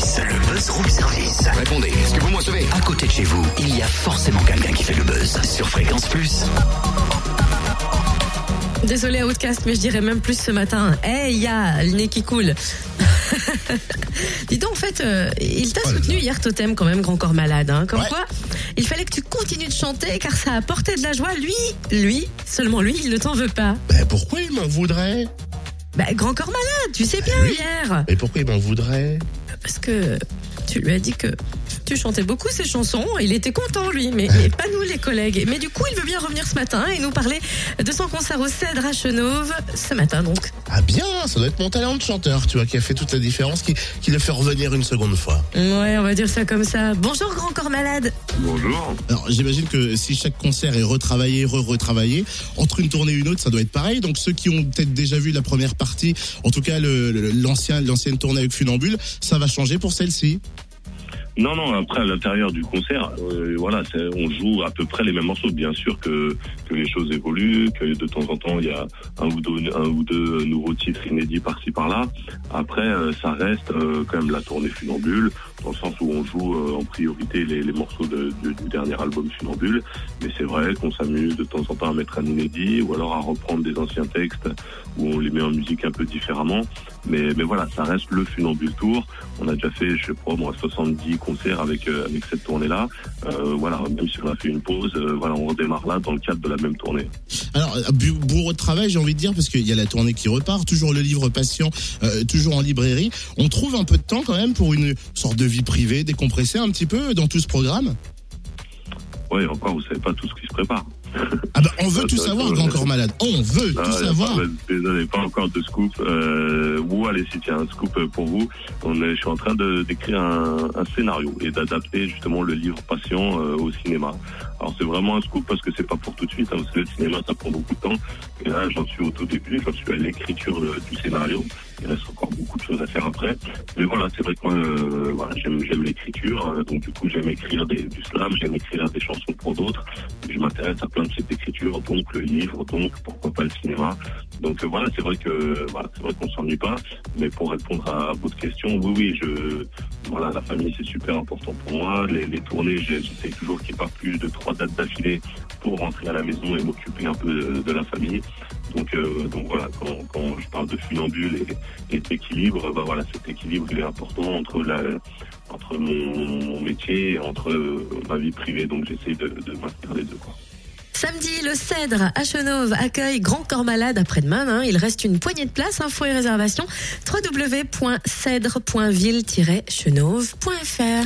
service, le buzz room service. Répondez, est-ce que vous me recevez À côté de chez vous, il y a forcément quelqu'un qui fait le buzz sur Fréquence Plus. Désolé Outcast, mais je dirais même plus ce matin. Eh, il y a le nez qui coule. Dis donc, en fait, euh, il t'a Oh soutenu là. hier, Totem, quand même, grand corps malade. Hein. Comme Ouais. quoi, il fallait que tu continues de chanter car ça apportait de la joie. Lui, lui, seulement lui, il ne t'en veut pas. Ben pourquoi il m'en voudrait? Bah, grand corps malade, tu sais bien oui. hier. Et pourquoi il m'en voudrait? Parce que tu lui as dit que tu chantais beaucoup ses chansons. Il était content, lui, mais, mais pas nous, les collègues. Mais du coup, il veut bien revenir ce matin et nous parler de son concert au Cèdre à Chenauve. Ce matin, donc. Ah bien, ça doit être mon talent de chanteur, tu vois, qui a fait toute la différence, qui, qui le fait revenir une seconde fois. Ouais, on va dire ça comme ça. Bonjour, grand corps malade. Bonjour. Alors j'imagine que si chaque concert est retravaillé, re-retravaillé, entre une tournée et une autre, ça doit être pareil. Donc ceux qui ont peut-être déjà vu la première partie, en tout cas le- le- l'ancien, l'ancienne tournée avec Funambule, ça va changer pour celle-ci. Non, non, après, à l'intérieur du concert, euh, voilà, on joue à peu près les mêmes morceaux. Bien sûr que, les choses évoluent, que de temps en temps, il y a un ou deux, nouveaux titres inédits par-ci par-là. Après, euh, ça reste euh, quand même la tournée Funambule, dans le sens où on joue en priorité les, morceaux du, dernier album Funambule. Mais c'est vrai qu'on s'amuse de temps en temps à mettre un inédit ou alors à reprendre des anciens textes où on les met en musique un peu différemment. Mais, mais voilà, ça reste le Funambule Tour. On a déjà fait, je sais pas, moi, 70 avec, euh, avec cette tournée-là. Euh, voilà, même si on a fait une pause, euh, voilà, on redémarre là dans le cadre de la même tournée. Alors bourreau de travail, j'ai envie de dire, parce qu'il y a la tournée qui repart, toujours le livre patient, toujours en librairie. On trouve un peu de temps quand même pour une sorte de vie privée, décompresser un petit peu dans tout ce programme? Ouais, encore, vous savez pas tout ce qui se prépare. Ah bah on veut tout ça, savoir, ça, grand corps malade. On veut Ah, tout savoir. pas- désolé, pas encore de scoop. Euh, ou allez, si tiens, un scoop euh, pour vous. On est, je suis en train d'écrire un, un scénario et d'adapter justement le livre Patient euh, au cinéma. Alors c'est vraiment un scoop parce que c'est pas pour tout de suite. Hein, parce que le cinéma, ça prend beaucoup de temps. Et là, j'en suis au tout début. J'en suis à l'écriture euh, du scénario. Il reste encore beaucoup de choses à faire après. Mais voilà, c'est vrai que moi, euh, voilà, j'aime l'écriture. euh, donc du coup, j'aime écrire des, du slam, j'aime écrire des chansons pour d'autres. Je m'intéresse à plein de cette écriture, donc le livre, donc pourquoi pas le cinéma. Donc euh, voilà, c'est vrai que voilà, c'est vrai qu'on s'ennuie pas. Mais pour répondre à votre question, oui, oui, je voilà, la famille c'est super important pour moi. Les, tournées, j'essaie toujours qu'il n'y ait pas plus de trois dates d'affilée pour rentrer à la maison et m'occuper un peu de, la famille. Donc, euh, donc voilà, quand, quand je parle de funambule et, d'équilibre, bah voilà, cet équilibre il est important entre la entre mon, métier et entre ma vie privée. Donc j'essaie de, de maintenir les deux. Quoi. Samedi, le Cèdre à Chenauve accueille Grand Corps Malade après-demain. hein. Il reste une poignée de places. Infos et réservations www.cèdre.ville-chenauve.fr